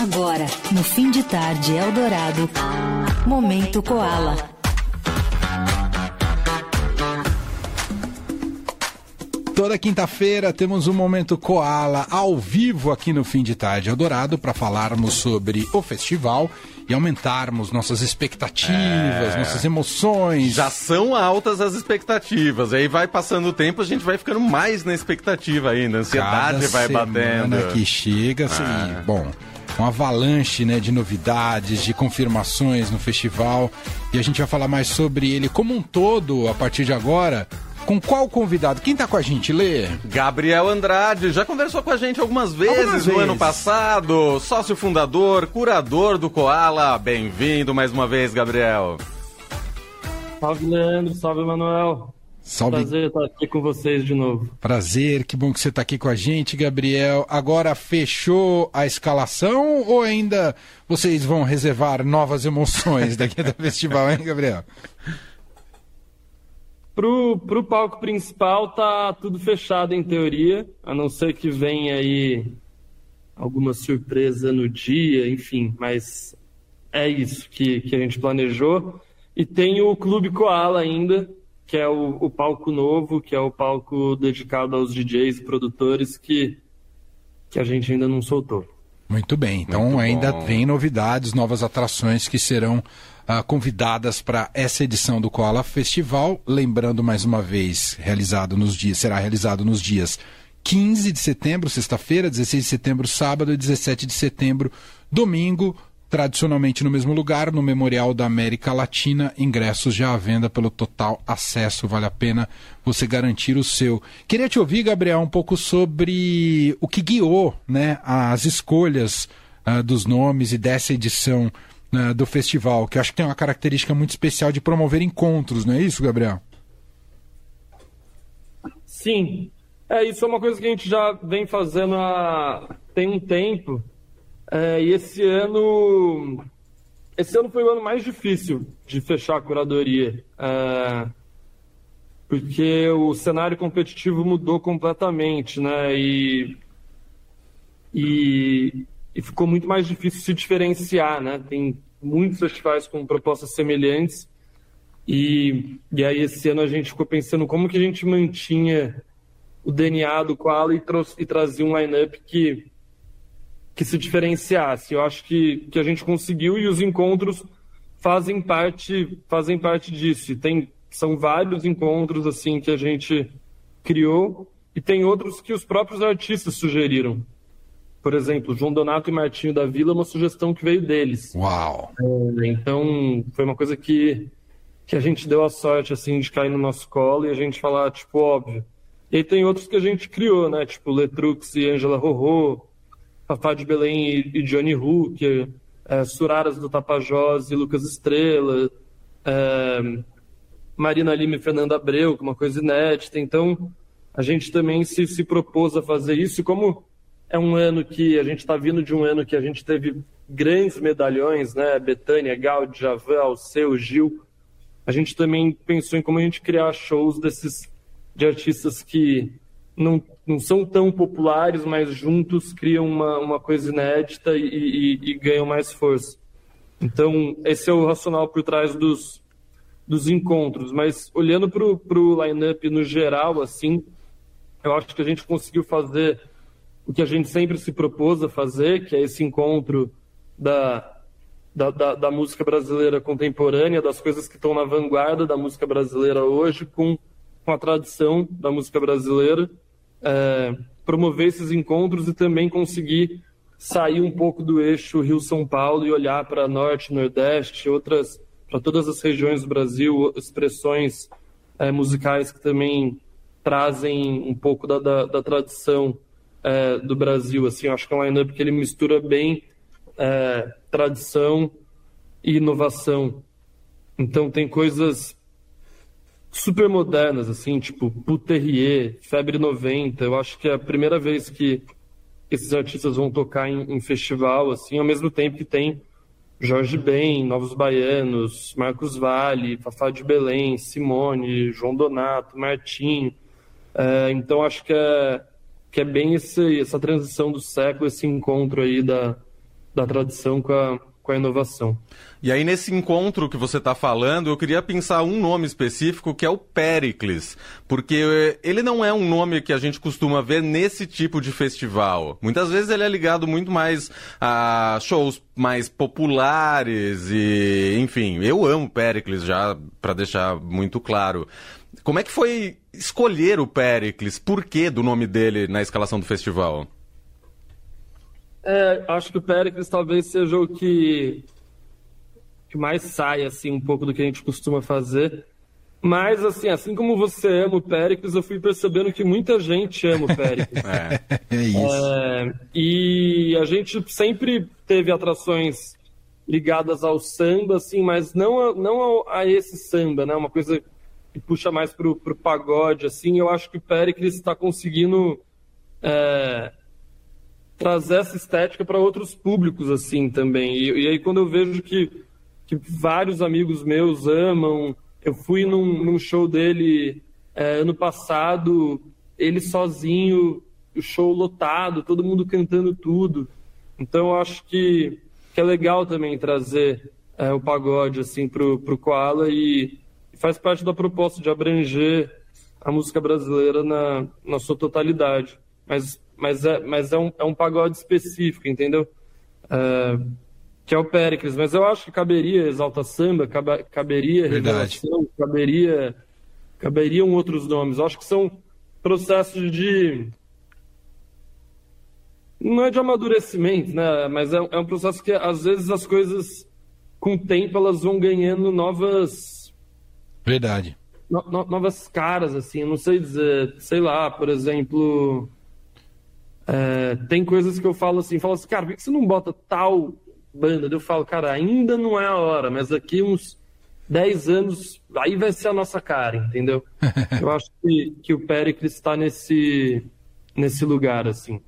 Agora, no fim de tarde Eldorado, Momento Koala. Toda quinta-feira temos um Momento Koala ao vivo aqui no Fim de Tarde Eldorado para falarmos sobre o festival e aumentarmos nossas expectativas, é... nossas emoções. Já são altas as expectativas. Aí vai passando o tempo, a gente vai ficando mais na expectativa ainda. A ansiedade Cada vai batendo. que chega, assim, é. bom, um avalanche né, de novidades, de confirmações no festival. E a gente vai falar mais sobre ele como um todo a partir de agora. Com qual convidado? Quem tá com a gente, Lê? Gabriel Andrade, já conversou com a gente algumas vezes algumas no vezes. ano passado. Sócio fundador, curador do Koala. Bem-vindo mais uma vez, Gabriel. Salve, Leandro. Salve, Manuel. Salve. Prazer estar aqui com vocês de novo. Prazer, que bom que você está aqui com a gente, Gabriel. Agora fechou a escalação ou ainda vocês vão reservar novas emoções daqui do festival, hein, Gabriel? Pro, pro palco principal tá tudo fechado em teoria, a não ser que venha aí alguma surpresa no dia, enfim, mas é isso que, que a gente planejou. E tem o Clube Koala ainda, que é o, o, palco novo, que é o palco dedicado aos DJs e produtores que, que a gente ainda não soltou. Muito bem, então Muito ainda vem novidades, novas atrações que serão ah, convidadas para essa edição do Koala Festival. Lembrando mais uma vez, realizado nos dias, será realizado nos dias 15 de setembro, sexta-feira, 16 de setembro, sábado e 17 de setembro, domingo tradicionalmente no mesmo lugar, no Memorial da América Latina. Ingressos já à venda pelo total acesso, vale a pena você garantir o seu. Queria te ouvir, Gabriel, um pouco sobre o que guiou né, as escolhas uh, dos nomes e dessa edição uh, do festival, que acho que tem uma característica muito especial de promover encontros, não é isso, Gabriel? Sim. É, isso é uma coisa que a gente já vem fazendo há tem um tempo. É, e esse ano. Esse ano foi o ano mais difícil de fechar a curadoria. É, porque o cenário competitivo mudou completamente, né? E, e, e, ficou muito mais difícil se diferenciar, né? Tem muitos festivais com propostas semelhantes. E, e aí esse ano a gente ficou pensando como que a gente mantinha o DNA do Koala e, e trazia um line-up que que se diferenciasse. Eu acho que, que a gente conseguiu e os encontros fazem parte fazem parte disso. tem são vários encontros assim que a gente criou e tem outros que os próprios artistas sugeriram. Por exemplo, João Donato e Martinho da Vila, uma sugestão que veio deles. Uau! É, então, foi uma coisa que, que a gente deu a sorte, assim, de cair no nosso colo e a gente falar, tipo, óbvio. E aí tem outros que a gente criou, né? Tipo, Letrux e Angela Rorô, Fafá de Belém e, Johnny Hooker, é, Suraras do Tapajós e Lucas Estrela, é, Marina Lima e Fernanda Abreu, que é uma coisa inédita. Então, a gente também se, se propôs a fazer isso. E como é um ano que a gente está vindo de um ano que a gente teve grandes medalhões, né? Betânia, Gal, Javan, Alceu, Gil. A gente também pensou em como a gente criar shows desses de artistas que não, não são tão populares, mas juntos criam uma, uma coisa inédita e, e, e ganham mais força. Então, esse é o racional por trás dos, dos encontros. Mas olhando para o line-up no geral, assim, eu acho que a gente conseguiu fazer o que a gente sempre se propôs a fazer, que é esse encontro da, da, da, da música brasileira contemporânea, das coisas que estão na vanguarda da música brasileira hoje, com, com a tradição da música brasileira é, promover esses encontros e também conseguir sair um pouco do eixo Rio-São Paulo e olhar para Norte, Nordeste, outras para todas as regiões do Brasil, expressões é, musicais que também trazem um pouco da, da, da tradição é, do Brasil. Assim, acho que é um line-up que ele mistura bem é, tradição e inovação. Então tem coisas super modernas, assim, tipo Puterrier, Febre 90. Eu acho que é a primeira vez que esses artistas vão tocar em, em festival, assim, ao mesmo tempo que tem Jorge Ben, Novos Baianos, Marcos Vale, Fafá de Belém, Simone, João Donato, Martim. É, então acho que é, que é bem esse, essa transição do século, esse encontro aí da, da tradição com a, com a inovação. E aí, nesse encontro que você está falando, eu queria pensar um nome específico que é o Pericles, porque ele não é um nome que a gente costuma ver nesse tipo de festival. Muitas vezes ele é ligado muito mais a shows mais populares e, enfim, eu amo Pericles já, para deixar muito claro. Como é que foi escolher o Pericles? Por que do nome dele na escalação do festival? É, acho que o Pericles talvez seja o que, que mais sai assim um pouco do que a gente costuma fazer. Mas assim, assim como você ama o Pericles, eu fui percebendo que muita gente ama o Pericles. é, é isso. É, e a gente sempre teve atrações ligadas ao samba, assim, mas não a, não a, esse samba, né? Uma coisa que puxa mais pro, pro pagode, assim. Eu acho que o Pericles está conseguindo é, trazer essa estética para outros públicos assim também. E, e, aí quando eu vejo que, que vários amigos meus amam, eu fui num, num show dele é, ano passado, ele sozinho, o show lotado, todo mundo cantando tudo. Então eu acho que, que é legal também trazer é, o pagode assim pro, pro Koala e, faz parte da proposta de abranger a música brasileira na, na sua totalidade. Mas mas é, mas é, um, é um pagode específico, entendeu? É, que é o Péricles. Mas eu acho que caberia Exalta Samba, caberia Verdade. Revelação, caberia, caberiam outros nomes. Eu acho que são processos de. Não é de amadurecimento, né? Mas é, é um processo que às vezes as coisas, com o tempo, elas vão ganhando novas. Verdade. No, no, novas caras, assim. Eu não sei dizer. Sei lá, por exemplo é, tem coisas que eu falo assim, falo assim, cara, por que você não bota tal banda? Eu falo, cara, ainda não é a hora, mas daqui uns 10 anos, aí vai ser a nossa cara, entendeu? eu acho que, que o Pericles está nesse, nesse lugar, assim.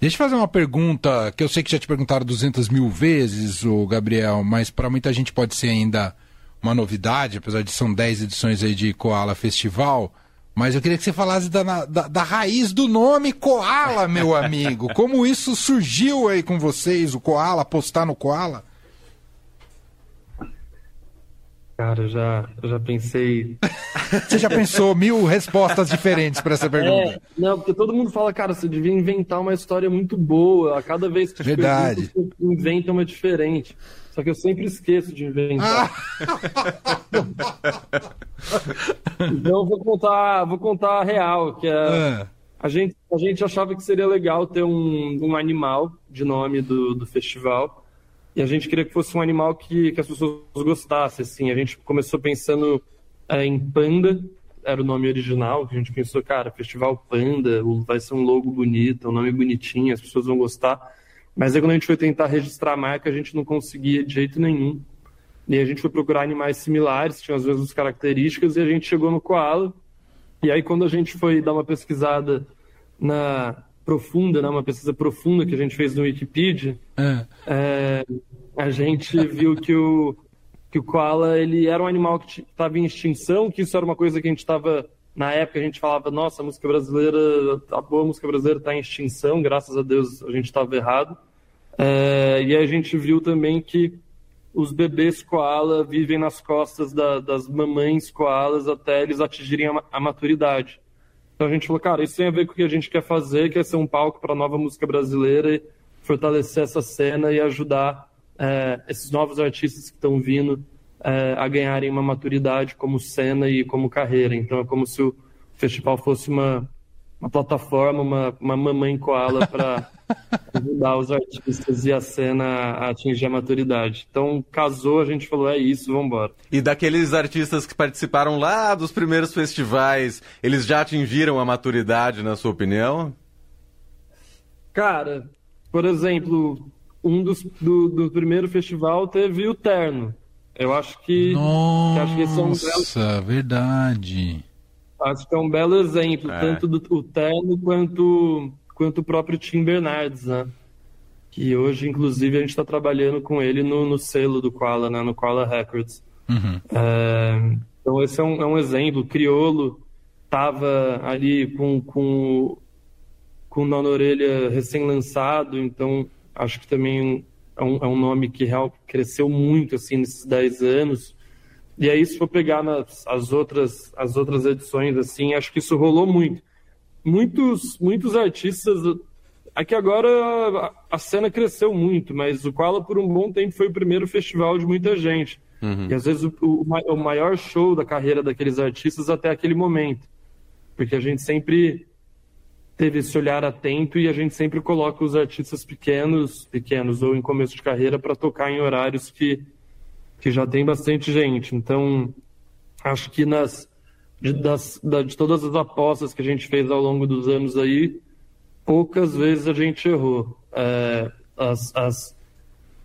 Deixa eu fazer uma pergunta que eu sei que já te perguntaram 200 mil vezes, o Gabriel, mas para muita gente pode ser ainda uma novidade, apesar de são 10 edições aí de Koala Festival. Mas eu queria que você falasse da, da, da, raiz do nome Koala, meu amigo. Como isso surgiu aí com vocês, o Koala, apostar no Koala? Cara, eu já, já pensei. Você já pensou mil respostas diferentes para essa pergunta? É, não, porque todo mundo fala, cara, você devia inventar uma história muito boa. A cada vez que Verdade. você inventa uma diferente. Só que eu sempre esqueço de inventar. Ah. então eu vou contar, vou contar a real, que é, é, a gente a gente achava que seria legal ter um, um animal de nome do, do festival. E a gente queria que fosse um animal que, que as pessoas gostassem, assim. A gente começou pensando é, em panda, era o nome original, a gente pensou, cara, Festival Panda, vai ser um logo bonito, um nome bonitinho, as pessoas vão gostar. Mas aí quando a gente foi tentar registrar a marca, a gente não conseguia de jeito nenhum. E a gente foi procurar animais similares, tinham as mesmas características, e a gente chegou no koala. E aí quando a gente foi dar uma pesquisada na profunda, né, uma pesquisa profunda que a gente fez no Wikipedia, é. É, a gente viu que o, que o koala ele era um animal que estava em extinção, que isso era uma coisa que a gente estava na época a gente falava, nossa, a música brasileira, a boa música brasileira está em extinção, graças a Deus a gente estava errado. É, e a gente viu também que os bebês koala vivem nas costas da, das mamães koalas até eles atingirem a, a, maturidade. Então a gente falou, cara, isso tem a ver com o que a gente quer fazer, que é ser um palco para a nova música brasileira, e fortalecer essa cena e ajudar é, esses novos artistas que estão vindo é, a ganharem uma maturidade como cena e como carreira. Então é como se o festival fosse uma, uma plataforma, uma, uma mamãe koala para ajudar os artistas e a cena a atingir a maturidade. Então casou, a gente falou, é isso, vamos embora. E daqueles artistas que participaram lá dos primeiros festivais, eles já atingiram a maturidade, na sua opinião? Cara, por exemplo, um dos do, do primeiro festival teve o Terno. Eu acho que. Nossa, acho que esse é um belo, verdade. Acho que é um belo exemplo, é. tanto do o Terno quanto, quanto o próprio Tim Bernardes, né? Que hoje, inclusive, a gente está trabalhando com ele no, no, selo do Koala, né? No Koala Records. Uhum. É, então, esse é um, é um exemplo. O Criolo estava ali com, com, com o Nó na Orelha recém-lançado, então acho que também é um, é um nome que real, cresceu muito assim nesses 10 anos. E aí, se for pegar nas as outras, as outras edições, assim, acho que isso rolou muito. Muitos, muitos artistas. Aqui agora a cena cresceu muito, mas o Koala por um bom tempo foi o primeiro festival de muita gente. Uhum. E às vezes o, o, o maior show da carreira daqueles artistas até aquele momento. Porque a gente sempre teve esse olhar atento e a gente sempre coloca os artistas pequenos, pequenos ou em começo de carreira para tocar em horários que, que já tem bastante gente. Então, acho que nas de, das, de todas as apostas que a gente fez ao longo dos anos aí, poucas vezes a gente errou. É, as, as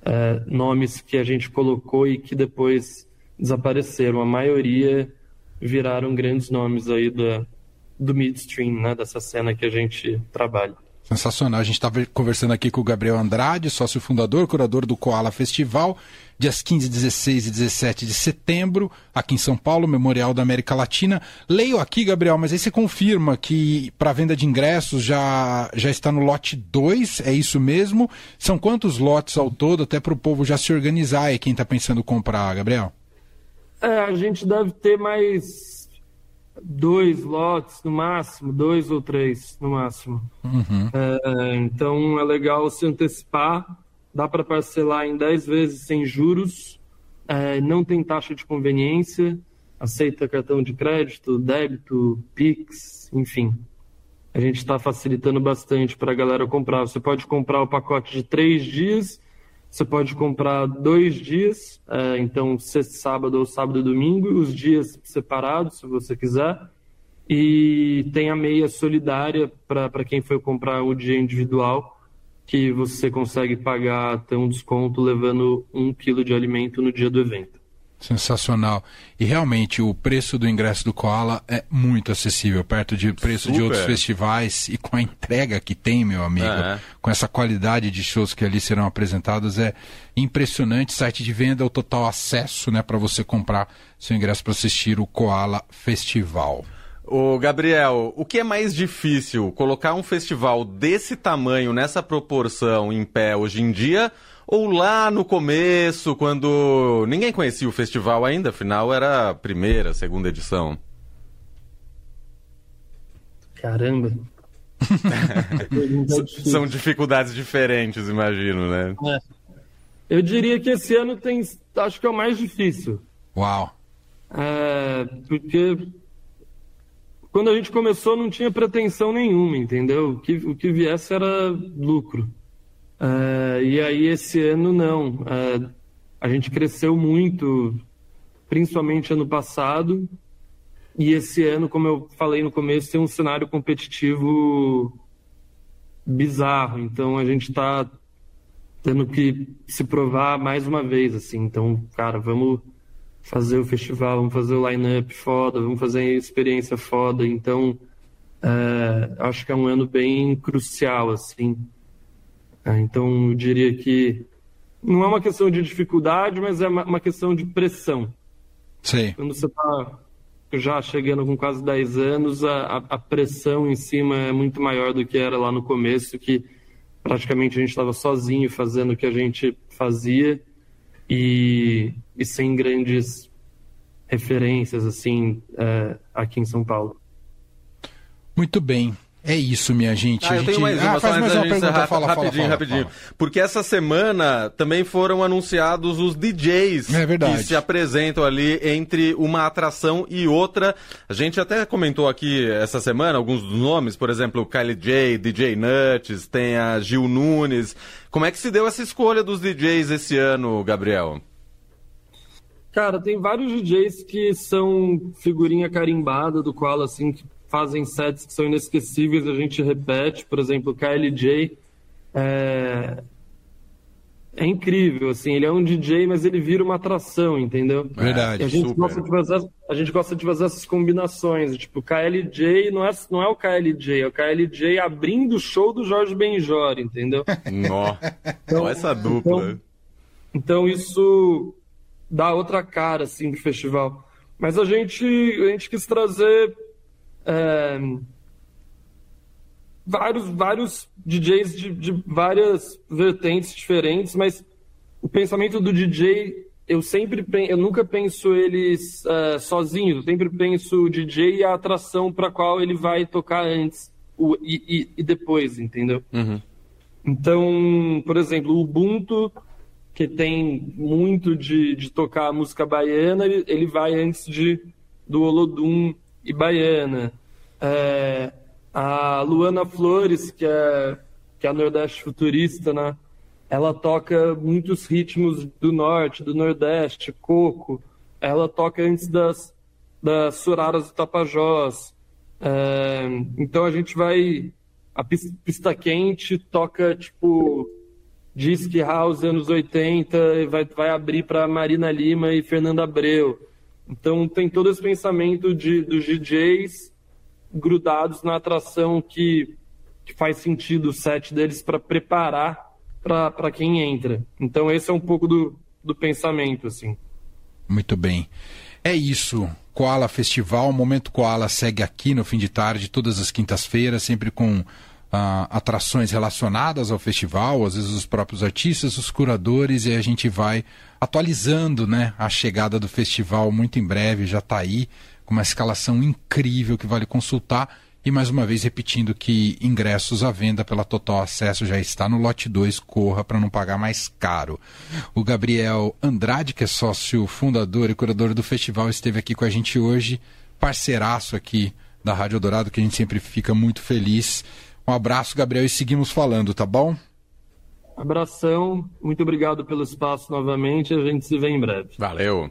é, nomes que a gente colocou e que depois desapareceram, a maioria viraram grandes nomes aí da, do midstream, né, dessa cena que a gente trabalha. Sensacional. A gente estava conversando aqui com o Gabriel Andrade, sócio fundador, curador do Koala Festival, dias 15, 16 e 17 de setembro, aqui em São Paulo, Memorial da América Latina. Leio aqui, Gabriel, mas aí você confirma que para venda de ingressos já, já está no lote 2, é isso mesmo? São quantos lotes ao todo, até para o povo já se organizar e quem está pensando comprar, Gabriel? É, a gente deve ter mais dois lotes no máximo, dois ou três no máximo. Uhum. É, então é legal se antecipar, dá para parcelar em 10 vezes sem juros, é, não tem taxa de conveniência, aceita cartão de crédito, débito, Pix, enfim. A gente está facilitando bastante para a galera comprar. Você pode comprar o pacote de três dias você pode comprar dois dias, é, então sexta, sábado ou sábado e domingo, os dias separados, se você quiser. E tem a meia solidária para quem foi comprar o dia individual, que você consegue pagar até um desconto levando um quilo de alimento no dia do evento. Sensacional. E realmente o preço do ingresso do Koala é muito acessível, perto de preço Super. de outros festivais e com a entrega que tem, meu amigo, é. com essa qualidade de shows que ali serão apresentados, é impressionante. Site de venda, o total acesso, né, para você comprar seu ingresso para assistir o Koala Festival. O Gabriel, o que é mais difícil, colocar um festival desse tamanho, nessa proporção em pé hoje em dia? Ou lá no começo, quando ninguém conhecia o festival ainda, afinal era a primeira, segunda edição? Caramba. São dificuldades diferentes, imagino, né? É. Eu diria que esse ano tem, acho que é o mais difícil. Uau. É, porque quando a gente começou não tinha pretensão nenhuma, entendeu? O que, o que viesse era lucro. Uh, e aí esse ano não. Uh, a gente cresceu muito, principalmente ano passado. E esse ano, como eu falei no começo, tem um cenário competitivo bizarro. Então a gente está tendo que se provar mais uma vez, assim. Então, cara, vamos fazer o festival, vamos fazer o line-up foda, vamos fazer a experiência foda. Então, uh, acho que é um ano bem crucial, assim. É, então, eu diria que não é uma questão de dificuldade, mas é uma questão de pressão. Sim. Quando você está já chegando com quase 10 anos, a, a, pressão em cima é muito maior do que era lá no começo, que praticamente a gente estava sozinho fazendo o que a gente fazia e, e sem grandes referências assim é, aqui em São Paulo. Muito bem. É isso, minha gente. Ah, eu tenho mais uma, ah, faz mais uma pergunta, fala, rapidinho, fala, rapidinho. Fala. Porque essa semana também foram anunciados os DJs é que se apresentam ali entre uma atração e outra. A gente até comentou aqui essa semana alguns dos nomes, por exemplo, Kylie J, DJ Nuts, tem a Gil Nunes. Como é que se deu essa escolha dos DJs esse ano, Gabriel? Cara, tem vários DJs que são figurinha carimbada do qual assim que fazem sets que são inesquecíveis, a gente repete, por exemplo, o KLJ é... é incrível, assim, ele é um DJ, mas ele vira uma atração, entendeu? Verdade, e a gente super. gosta de fazer, a gente gosta de fazer essas combinações, tipo, o KLJ não é, não é o KLJ, é o KLJ abrindo o show do Jorge Benjor, entendeu? Nó, então, essa dupla. Então, então isso dá outra cara, assim, pro festival. Mas a gente, a gente quis trazer é, vários, vários DJs de, de, várias vertentes diferentes, mas o pensamento do DJ, eu sempre eu nunca penso eles uh, sozinhos, eu sempre penso o DJ e a atração para qual ele vai tocar antes o, e, e, e depois, entendeu? Uhum. Então, por exemplo, o Ubuntu, que tem muito de, de tocar música baiana, ele, ele vai antes de do Olodum e baiana. É, a Luana Flores, que é, que é a Nordeste Futurista, né? Ela toca muitos ritmos do Norte, do Nordeste, coco. Ela toca antes das, das Suraras do Tapajós. É, então a gente vai. A pista quente toca tipo Disc House anos 80 e vai, vai abrir para Marina Lima e Fernanda Abreu. Então tem todo esse pensamento de, dos DJs grudados na atração que, que faz sentido o set deles para preparar para quem entra. Então esse é um pouco do, do pensamento, assim. Muito bem. É isso. Koala Festival, o Momento Koala segue aqui no fim de tarde, todas as quintas-feiras, sempre com ah, atrações relacionadas ao festival, às vezes os próprios artistas, os curadores, e a gente vai atualizando né, a chegada do festival muito em breve, já está aí, com uma escalação incrível que vale consultar. E mais uma vez repetindo que ingressos à venda pela Total Acesso já está no lote 2, corra para não pagar mais caro. O Gabriel Andrade, que é sócio fundador e curador do festival, esteve aqui com a gente hoje, parceiraço aqui da Rádio Dourado, que a gente sempre fica muito feliz. Um abraço, Gabriel, e seguimos falando, tá bom? Abração, muito obrigado pelo espaço novamente, a gente se vê em breve. Valeu.